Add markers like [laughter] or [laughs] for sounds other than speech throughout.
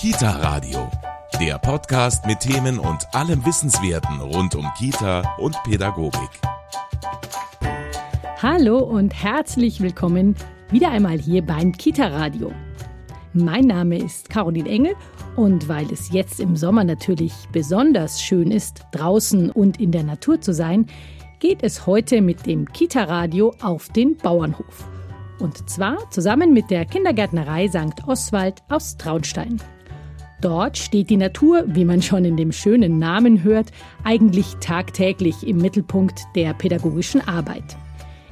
Kita Radio, der Podcast mit Themen und allem Wissenswerten rund um Kita und Pädagogik. Hallo und herzlich willkommen wieder einmal hier beim Kita Radio. Mein Name ist Caroline Engel und weil es jetzt im Sommer natürlich besonders schön ist, draußen und in der Natur zu sein, geht es heute mit dem Kita Radio auf den Bauernhof. Und zwar zusammen mit der Kindergärtnerei St. Oswald aus Traunstein. Dort steht die Natur, wie man schon in dem schönen Namen hört, eigentlich tagtäglich im Mittelpunkt der pädagogischen Arbeit.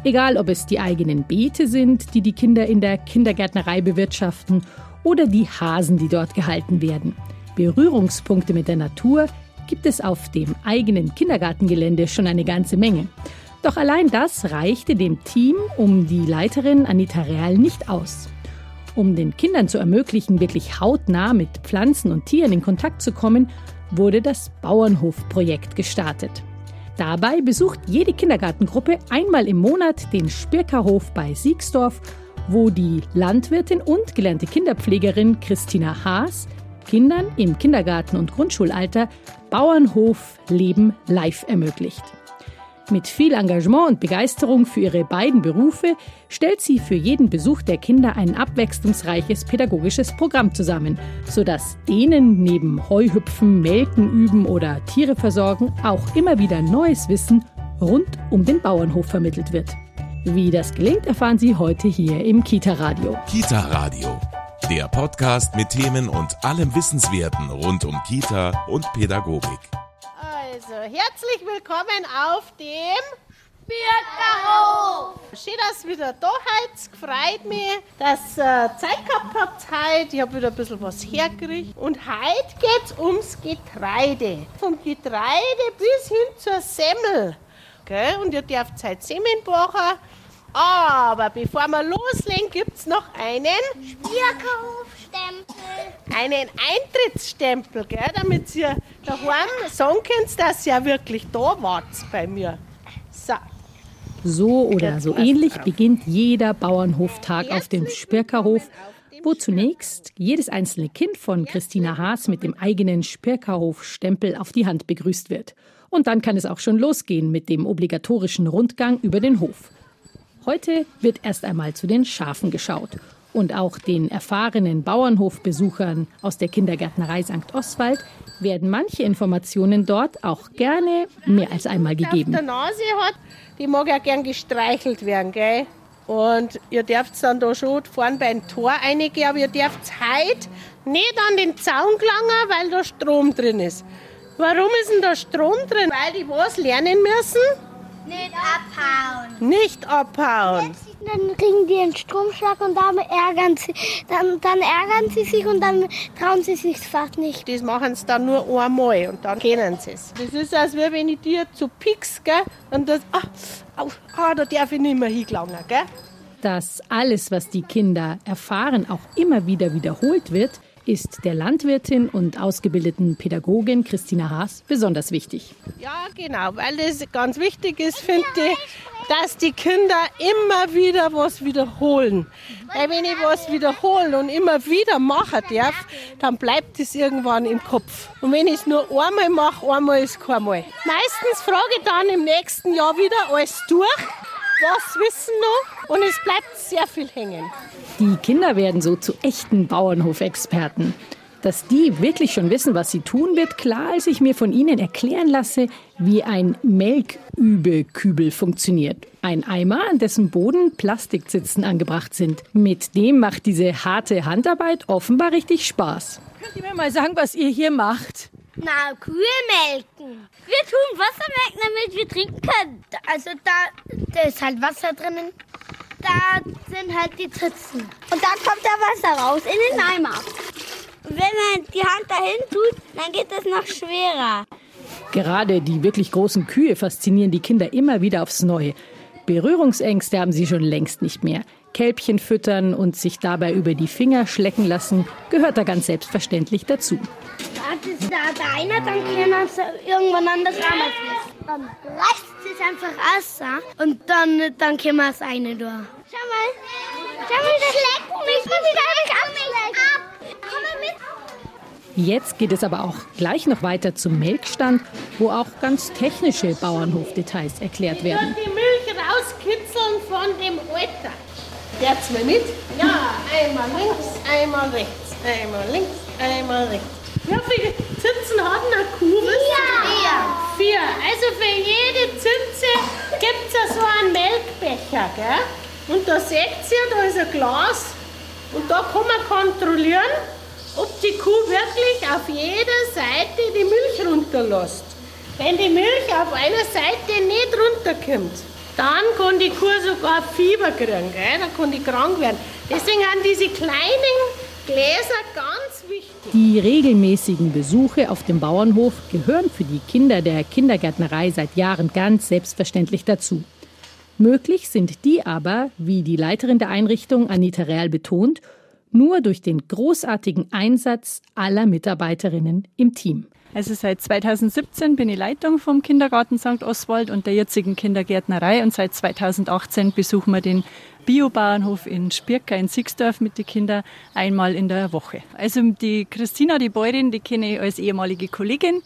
Egal, ob es die eigenen Beete sind, die die Kinder in der Kindergärtnerei bewirtschaften, oder die Hasen, die dort gehalten werden. Berührungspunkte mit der Natur gibt es auf dem eigenen Kindergartengelände schon eine ganze Menge. Doch allein das reichte dem Team um die Leiterin Anita Real nicht aus. Um den Kindern zu ermöglichen, wirklich hautnah mit Pflanzen und Tieren in Kontakt zu kommen, wurde das Bauernhofprojekt gestartet. Dabei besucht jede Kindergartengruppe einmal im Monat den Spirkerhof bei Siegsdorf, wo die Landwirtin und gelernte Kinderpflegerin Christina Haas Kindern im Kindergarten- und Grundschulalter Bauernhofleben live ermöglicht. Mit viel Engagement und Begeisterung für ihre beiden Berufe stellt sie für jeden Besuch der Kinder ein abwechslungsreiches pädagogisches Programm zusammen, sodass denen neben Heuhüpfen, Melken üben oder Tiere versorgen auch immer wieder neues Wissen rund um den Bauernhof vermittelt wird. Wie das gelingt, erfahren Sie heute hier im Kita Radio. Kita Radio, der Podcast mit Themen und allem Wissenswerten rund um Kita und Pädagogik. Also, herzlich willkommen auf dem Birkerhof. Schön, dass ihr wieder da seid. Freut mich, dass ihr Zeit gehabt habt heute. Ich habe wieder ein bisschen was hergekriegt. Und heute geht es ums Getreide. Vom Getreide bis hin zur Semmel. Okay? Und ihr dürft heute Semmeln backen. Aber bevor wir loslegen, gibt es noch einen Birkerhofstempel. einen Eintrittsstempel, gell, damit ihr daheim sagen könnt, dass ihr wirklich da wart bei mir. So, So oder so ähnlich beginnt jeder Bauernhoftag auf dem Spirkerhof, wo zunächst jedes einzelne Kind von Christina Haas mit dem eigenen Spirkerhof-Stempel auf die Hand begrüßt wird. Und dann kann es auch schon losgehen mit dem obligatorischen Rundgang über den Hof. Heute wird erst einmal zu den Schafen geschaut. Und auch den erfahrenen Bauernhofbesuchern aus der Kindergärtnerei St. Oswald werden manche Informationen dort auch gerne mehr als einmal auf gegeben. der Nase hat, die mag ja gern gestreichelt werden, gell? Und ihr dürft dann da schon vorne beim Tor reingehen, aber ihr dürft heute nicht an den Zaun gelangen, weil da Strom drin ist. Warum ist denn da Strom drin? Weil die was lernen müssen? Nicht abhauen. Nicht abhauen. Dann kriegen die einen Stromschlag und dann ärgern sie, dann, dann ärgern sie sich und dann trauen sie sich fast nicht. Das machen sie dann nur einmal und dann kennen sie es. Das ist, als wäre, wenn ich dir zu pieks, gell? Und das, ah, au, ah, da darf ich nicht mehr hingelangen, gell? Dass alles, was die Kinder erfahren, auch immer wieder wiederholt wird, ist der Landwirtin und ausgebildeten Pädagogin Christina Haas besonders wichtig. Ja, genau, weil das ganz wichtig ist, finde ich, dass die Kinder immer wieder was wiederholen. Weil wenn ich was wiederholen und immer wieder machen darf, dann bleibt es irgendwann im Kopf. Und wenn ich es nur einmal mache, einmal ist kein Mal. Meistens frage ich dann im nächsten Jahr wieder alles durch, was wissen noch und es bleibt sehr viel hängen. Die Kinder werden so zu echten Bauernhofexperten. Dass die wirklich schon wissen, was sie tun, wird klar, als ich mir von ihnen erklären lasse, wie ein Melkübekübel funktioniert. Ein Eimer, an dessen Boden Plastikzitzen angebracht sind. Mit dem macht diese harte Handarbeit offenbar richtig Spaß. Könnt ihr mir mal sagen, was ihr hier macht? Na, Kühe melken. Wir tun Wasser melken, damit wir trinken können. Also da, da ist halt Wasser drinnen. Da sind halt die Zitzen. Und da kommt da Wasser raus in den Eimer. Und wenn man die Hand dahin tut, dann geht das noch schwerer. Gerade die wirklich großen Kühe faszinieren die Kinder immer wieder aufs Neue. Berührungsängste haben sie schon längst nicht mehr. Kälbchen füttern und sich dabei über die Finger schlecken lassen, gehört da ganz selbstverständlich dazu. Da ist da der eine, dann kann man es irgendwann anders anlassen. Dann reißt es einfach aus und dann, dann können wir es eine durch. Schau mal. Schau mal, das schleckt mich. Ich will wieder nicht abschlecken. Komm mal mit. Jetzt geht es aber auch gleich noch weiter zum Melkstand, wo auch ganz technische Bauernhofdetails erklärt werden. die Milch rauskitzeln von dem Alter. Jetzt mal mit? Ja, einmal links, einmal rechts, einmal links, einmal rechts. Wie viele Zitzen hat eine Kuh? Vier. Vier. Also für jede Zitze gibt es so einen Melkbecher. Gell? Und da seht ihr, da ist ein Glas. Und da kann man kontrollieren, ob die Kuh wirklich auf jeder Seite die Milch runterlässt. Wenn die Milch auf einer Seite nicht runterkommt, dann kann die Kuh sogar Fieber kriegen, gell? dann kann die krank werden. Deswegen haben diese kleinen Gläser ganz wichtig. Die regelmäßigen Besuche auf dem Bauernhof gehören für die Kinder der Kindergärtnerei seit Jahren ganz selbstverständlich dazu. Möglich sind die aber, wie die Leiterin der Einrichtung Anita Real betont, nur durch den großartigen Einsatz aller Mitarbeiterinnen im Team. Also seit 2017 bin ich Leitung vom Kindergarten St. Oswald und der jetzigen Kindergärtnerei und seit 2018 besuchen wir den Biobauernhof in Spirka in Sixdorf mit den Kindern einmal in der Woche. Also die Christina, die Bäuerin, die kenne ich als ehemalige Kollegin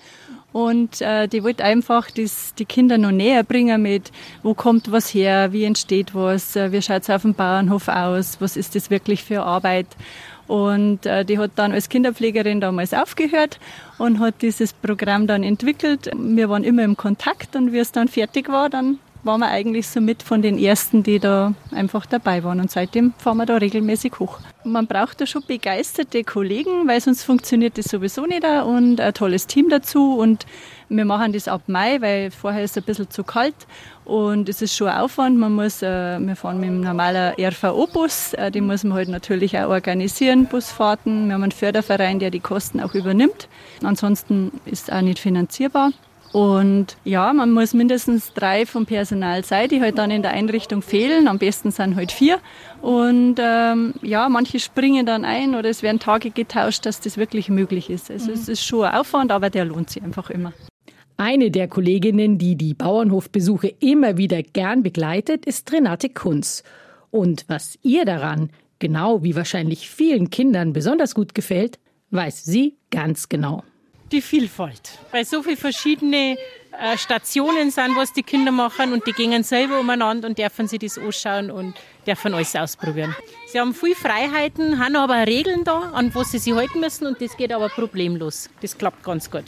und äh, die wollte einfach das, die Kinder noch näher bringen mit, wo kommt was her, wie entsteht was, äh, wie schaut es auf dem Bauernhof aus, was ist das wirklich für Arbeit. Und äh, die hat dann als Kinderpflegerin damals aufgehört und hat dieses Programm dann entwickelt. Wir waren immer im Kontakt und wie es dann fertig war, dann waren wir eigentlich so mit von den ersten, die da einfach dabei waren. Und seitdem fahren wir da regelmäßig hoch. Man braucht da schon begeisterte Kollegen, weil sonst funktioniert das sowieso nicht und ein tolles Team dazu. Und wir machen das ab Mai, weil vorher ist es ein bisschen zu kalt und es ist schon ein Aufwand. Man muss, äh, wir fahren mit einem normalen RVO-Bus, äh, den muss man halt natürlich auch organisieren, Busfahrten. Wir haben einen Förderverein, der die Kosten auch übernimmt. Ansonsten ist es auch nicht finanzierbar. Und ja, man muss mindestens drei vom Personal sein, die halt dann in der Einrichtung fehlen. Am besten sind halt vier. Und ähm, ja, manche springen dann ein oder es werden Tage getauscht, dass das wirklich möglich ist. Also mhm. es ist schon ein Aufwand, aber der lohnt sich einfach immer. Eine der Kolleginnen, die die Bauernhofbesuche immer wieder gern begleitet, ist Renate Kunz. Und was ihr daran, genau wie wahrscheinlich vielen Kindern besonders gut gefällt, weiß sie ganz genau die Vielfalt. Weil so viele verschiedene äh, Stationen sind, was die Kinder machen und die gehen selber umeinander und dürfen sich das anschauen und dürfen alles ausprobieren. Sie haben viel Freiheiten, haben aber Regeln da, an was sie sich halten müssen und das geht aber problemlos. Das klappt ganz gut.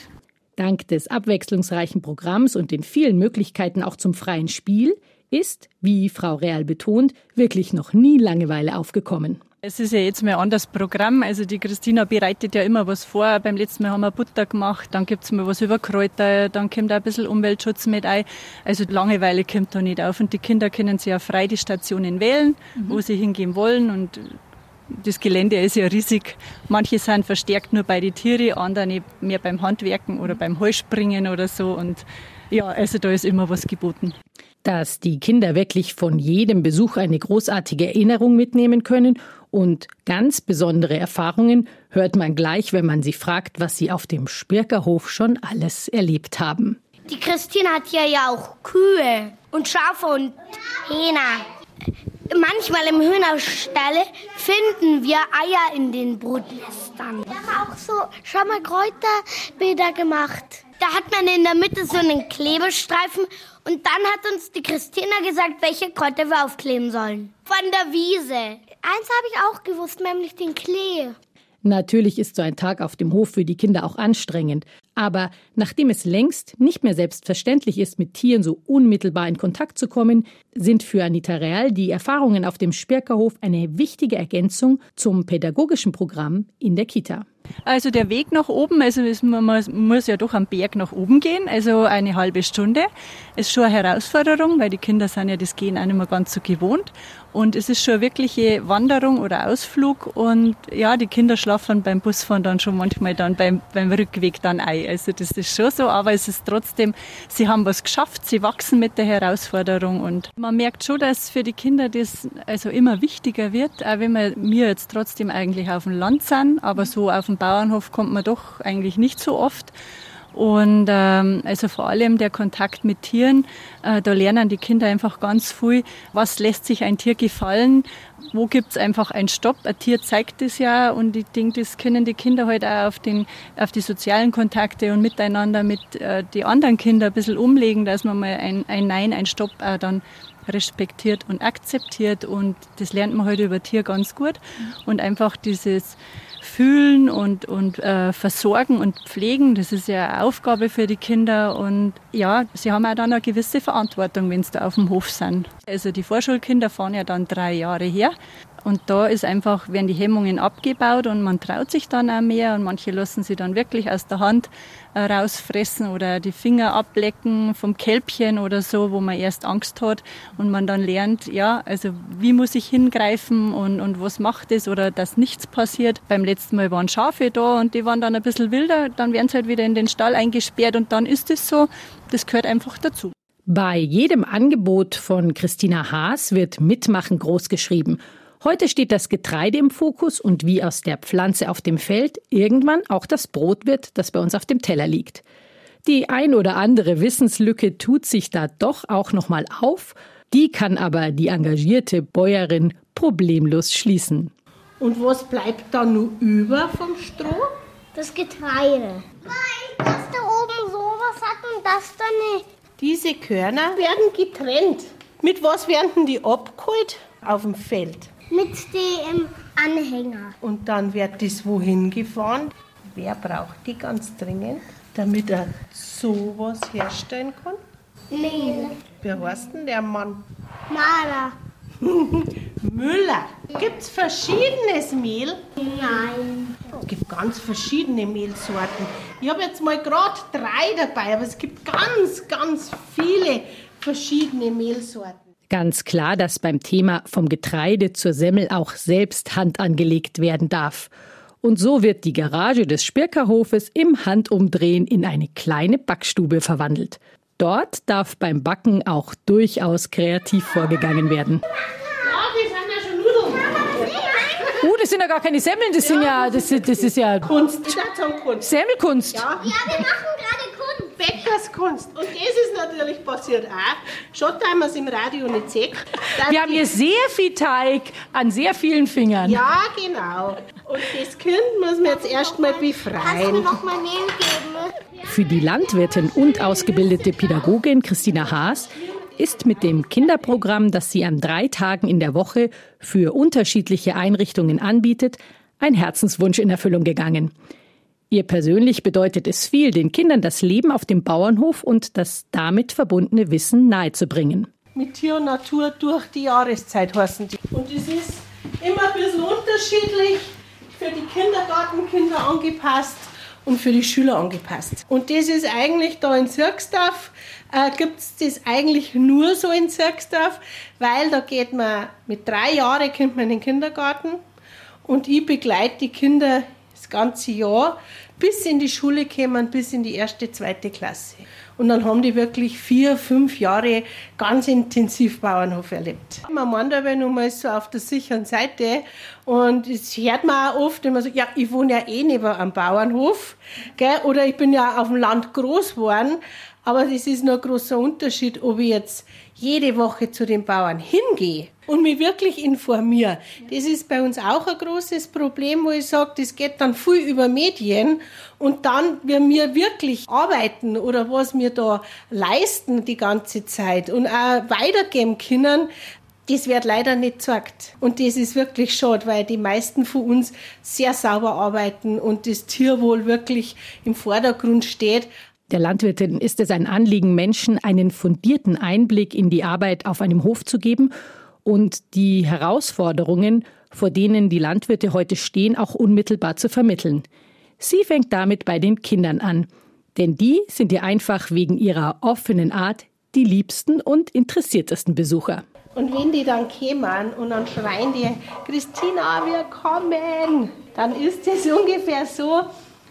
Dank des abwechslungsreichen Programms und den vielen Möglichkeiten auch zum freien Spiel ist, wie Frau Real betont, wirklich noch nie Langeweile aufgekommen. Es ist ja jetzt mal ein anderes Programm. Also die Christina bereitet ja immer was vor. Beim letzten Mal haben wir Butter gemacht, dann gibt's mal was über Kräuter, dann kommt auch ein bisschen Umweltschutz mit ein. Also Langeweile kommt da nicht auf. Und die Kinder können sich ja frei die Stationen wählen, mhm. wo sie hingehen wollen. Und das Gelände ist ja riesig. Manche sind verstärkt nur bei den Tieren, andere mehr beim Handwerken oder beim Heuspringen oder so. Und ja, also da ist immer was geboten. Dass die Kinder wirklich von jedem Besuch eine großartige Erinnerung mitnehmen können und ganz besondere Erfahrungen hört man gleich, wenn man sie fragt, was sie auf dem Spirkerhof schon alles erlebt haben. Die Christine hat hier ja auch Kühe und Schafe und Hähner. Manchmal im Hühnerstall finden wir Eier in den Brutnestern. Wir haben auch so schon mal Kräuterbilder gemacht. Da hat man in der Mitte so einen Klebestreifen und dann hat uns die Christina gesagt, welche Kräuter wir aufkleben sollen. Von der Wiese. Eins habe ich auch gewusst, nämlich den Klee. Natürlich ist so ein Tag auf dem Hof für die Kinder auch anstrengend. Aber nachdem es längst nicht mehr selbstverständlich ist, mit Tieren so unmittelbar in Kontakt zu kommen, sind für Anita Real die Erfahrungen auf dem Spirkerhof eine wichtige Ergänzung zum pädagogischen Programm in der Kita. Also der Weg nach oben, also man muss ja doch am Berg nach oben gehen, also eine halbe Stunde. Ist schon eine Herausforderung, weil die Kinder sind ja das Gehen auch nicht mehr ganz so gewohnt. Und es ist schon eine wirkliche Wanderung oder Ausflug. Und ja, die Kinder schlafen beim Busfahren dann schon manchmal dann beim, beim Rückweg dann ein. Also das ist schon so, aber es ist trotzdem, sie haben was geschafft, sie wachsen mit der Herausforderung. Und man merkt schon, dass für die Kinder das also immer wichtiger wird, auch wenn wir, wir jetzt trotzdem eigentlich auf dem Land sind, aber so auf dem Bauernhof kommt man doch eigentlich nicht so oft. Und ähm, also vor allem der Kontakt mit Tieren, äh, da lernen die Kinder einfach ganz viel, was lässt sich ein Tier gefallen, wo gibt's einfach einen Stopp. Ein Tier zeigt es ja und ich denke, das können die Kinder halt auch auf, den, auf die sozialen Kontakte und miteinander mit äh, die anderen Kinder ein bisschen umlegen, dass man mal ein, ein Nein, ein Stopp auch dann respektiert und akzeptiert. Und das lernt man heute über Tier ganz gut. Und einfach dieses Fühlen und, und äh, Versorgen und Pflegen, das ist ja eine Aufgabe für die Kinder. Und ja, sie haben auch dann eine gewisse Verantwortung, wenn sie da auf dem Hof sind. Also die Vorschulkinder fahren ja dann drei Jahre her und da ist einfach, werden die Hemmungen abgebaut und man traut sich dann auch mehr und manche lassen sie dann wirklich aus der Hand äh, rausfressen oder die Finger ablecken vom Kälbchen oder so, wo man erst Angst hat und man dann lernt, ja, also wie muss ich hingreifen und, und was macht es oder dass nichts passiert. Beim letzten Mal waren Schafe da und die waren dann ein bisschen wilder, dann werden sie halt wieder in den Stall eingesperrt und dann ist es so, das gehört einfach dazu. Bei jedem Angebot von Christina Haas wird Mitmachen groß geschrieben. Heute steht das Getreide im Fokus und wie aus der Pflanze auf dem Feld irgendwann auch das Brot wird, das bei uns auf dem Teller liegt. Die ein oder andere Wissenslücke tut sich da doch auch noch mal auf, die kann aber die engagierte Bäuerin problemlos schließen. Und was bleibt da nur über vom Stroh? Das Getreide. Nein, das da oben sowas hat und das da nicht. Diese Körner werden getrennt. Mit was werden denn die abgeholt? Auf dem Feld. Mit dem Anhänger. Und dann wird das wohin gefahren? Wer braucht die ganz dringend, damit er sowas herstellen kann? Mehl. Wer heißt denn der Mann? Maler. [laughs] Müller. Gibt es verschiedenes Mehl? Nein. Es gibt ganz verschiedene Mehlsorten. Ich habe jetzt mal gerade drei dabei, aber es gibt ganz, ganz viele verschiedene Mehlsorten. Ganz klar, dass beim Thema vom Getreide zur Semmel auch selbst Hand angelegt werden darf. Und so wird die Garage des Spirkerhofes im Handumdrehen in eine kleine Backstube verwandelt. Dort darf beim Backen auch durchaus kreativ vorgegangen werden. Uh, das sind ja gar keine Semmeln, das sind ja, das, das ist ja Kunst. Kunst. Semmelkunst. Ja, wir machen gerade. Bäckerskunst. Und das ist natürlich passiert auch. Schon haben wir es im Radio nicht sehen. Wir haben hier sehr viel Teig an sehr vielen Fingern. Ja, genau. Und das Kind muss man jetzt erstmal Kannst du befreien. noch mal Mehl geben? Für die Landwirtin und ausgebildete Pädagogin Christina Haas ist mit dem Kinderprogramm, das sie an drei Tagen in der Woche für unterschiedliche Einrichtungen anbietet, ein Herzenswunsch in Erfüllung gegangen. Ihr persönlich bedeutet es viel, den Kindern das Leben auf dem Bauernhof und das damit verbundene Wissen nahezubringen. Mit Tier und Natur durch die Jahreszeit heißen die. Und es ist immer ein bisschen unterschiedlich, für die Kindergartenkinder angepasst und für die Schüler angepasst. Und das ist eigentlich da in Sirksdorf, äh, gibt es das eigentlich nur so in Sirksdorf, weil da geht man mit drei Jahren kommt man in den Kindergarten und ich begleite die Kinder das ganze Jahr, bis in die Schule kommen, bis in die erste, zweite Klasse. Und dann haben die wirklich vier, fünf Jahre ganz intensiv Bauernhof erlebt. Man meint aber nun mal so auf der sicheren Seite. Und das hört man auch oft, wenn man sagt, ja, ich wohne ja eh neben am Bauernhof. Gell? Oder ich bin ja auf dem Land groß geworden. Aber das ist noch ein großer Unterschied, ob ich jetzt jede Woche zu den Bauern hingehe und mich wirklich informiere. Das ist bei uns auch ein großes Problem, wo ich sage, das geht dann viel über Medien und dann, wenn wir wirklich arbeiten oder was wir da leisten die ganze Zeit und auch weitergeben können, das wird leider nicht gesagt. Und das ist wirklich schade, weil die meisten von uns sehr sauber arbeiten und das Tierwohl wirklich im Vordergrund steht. Der Landwirtin ist es ein Anliegen, Menschen einen fundierten Einblick in die Arbeit auf einem Hof zu geben und die Herausforderungen, vor denen die Landwirte heute stehen, auch unmittelbar zu vermitteln. Sie fängt damit bei den Kindern an, denn die sind ihr einfach wegen ihrer offenen Art die liebsten und interessiertesten Besucher. Und wenn die dann kämen und dann schreien die, Christina, wir kommen, dann ist es [laughs] ungefähr so,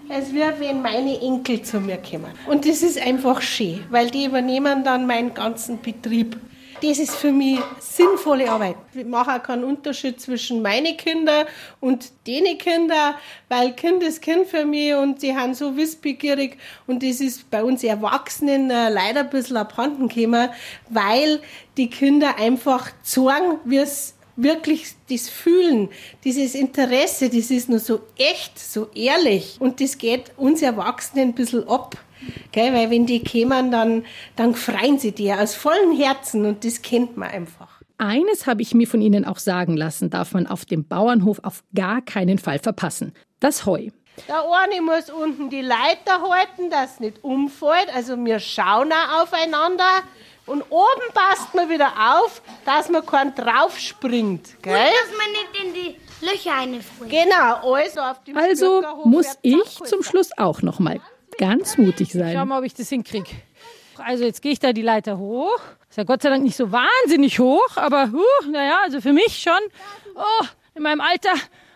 als wäre, wenn meine Enkel zu mir kommen. Und das ist einfach schön, weil die übernehmen dann meinen ganzen Betrieb. das ist für mich sinnvolle Arbeit. Ich mache auch keinen Unterschied zwischen meine Kinder und denen Kinder, weil Kind ist Kind für mich und sie haben so wissbegierig und das ist bei uns Erwachsenen äh, leider ein bisschen abhanden gekommen, weil die Kinder einfach zeigen, wie es wirklich das Fühlen, dieses Interesse, das ist nur so echt, so ehrlich und das geht uns Erwachsenen ein bisschen ab. Gell? Weil wenn die kämen, dann, dann freuen sie dir aus vollem Herzen und das kennt man einfach. Eines habe ich mir von Ihnen auch sagen lassen, darf man auf dem Bauernhof auf gar keinen Fall verpassen. Das Heu. Der eine muss unten die Leiter halten, dass es nicht umfällt. Also wir schauen auch aufeinander. Und oben passt man wieder auf, dass man keinen draufspringt. Gell? Und dass man nicht in die Löcher reinfällt. Genau, also auf dem Also muss ich zum Schluss auch noch mal ganz mutig sein. Schau mal, ob ich das hinkriege. Also jetzt gehe ich da die Leiter hoch. Ist ja Gott sei Dank nicht so wahnsinnig hoch, aber uh, naja, also für mich schon. Oh, in meinem Alter.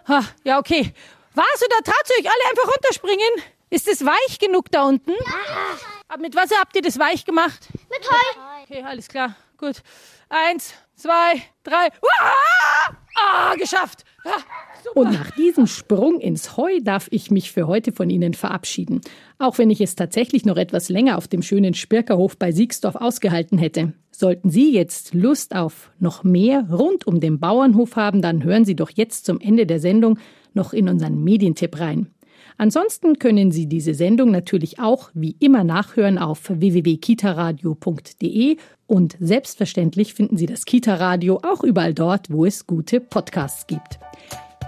Ha, ja, okay. Was? Oder traut ihr euch alle einfach runterspringen? Ist es weich genug da unten? Ja. Aber mit was habt ihr das weich gemacht? Mit Heu. Okay, alles klar. Gut. Eins, zwei, drei. Uah! Ah, geschafft. Ja, und nach diesem Sprung ins Heu darf ich mich für heute von Ihnen verabschieden. Auch wenn ich es tatsächlich noch etwas länger auf dem schönen Spirkerhof bei Siegsdorf ausgehalten hätte. Sollten Sie jetzt Lust auf noch mehr rund um den Bauernhof haben, dann hören Sie doch jetzt zum Ende der Sendung noch in unseren Medientipp rein. Ansonsten können Sie diese Sendung natürlich auch wie immer nachhören auf www.kitaradio.de und selbstverständlich finden Sie das Kita-Radio auch überall dort, wo es gute Podcasts gibt.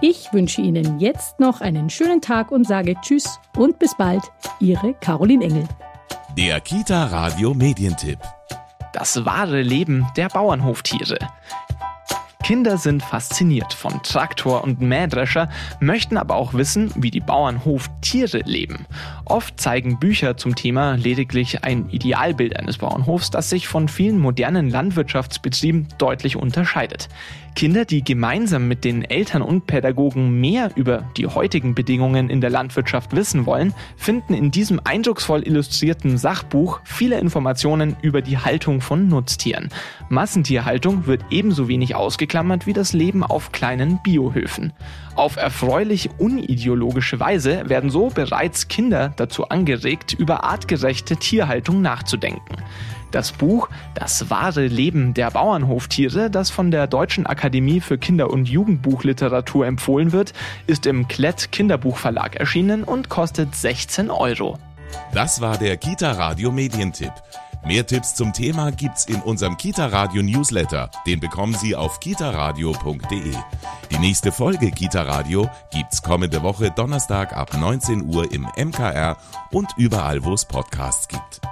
Ich wünsche Ihnen jetzt noch einen schönen Tag und sage Tschüss und bis bald. Ihre Caroline Engel. Der Kita Radio Medientipp. Das wahre Leben der Bauernhoftiere. Kinder sind fasziniert von Traktor und Mähdrescher, möchten aber auch wissen, wie die Bauernhoftiere leben. Oft zeigen Bücher zum Thema lediglich ein Idealbild eines Bauernhofs, das sich von vielen modernen Landwirtschaftsbetrieben deutlich unterscheidet. Kinder, die gemeinsam mit den Eltern und Pädagogen mehr über die heutigen Bedingungen in der Landwirtschaft wissen wollen, finden in diesem eindrucksvoll illustrierten Sachbuch viele Informationen über die Haltung von Nutztieren. Massentierhaltung wird ebenso wenig ausgeklammert wie das Leben auf kleinen Biohöfen. Auf erfreulich unideologische Weise werden so bereits Kinder dazu angeregt, über artgerechte Tierhaltung nachzudenken. Das Buch Das wahre Leben der Bauernhoftiere, das von der Deutschen Akademie für Kinder- und Jugendbuchliteratur empfohlen wird, ist im Klett Kinderbuchverlag erschienen und kostet 16 Euro. Das war der Kita Radio Medientipp. Mehr Tipps zum Thema gibt's in unserem Kita Radio Newsletter. Den bekommen Sie auf kitaradio.de. Die nächste Folge Kita Radio gibt's kommende Woche Donnerstag ab 19 Uhr im MKR und überall, wo es Podcasts gibt.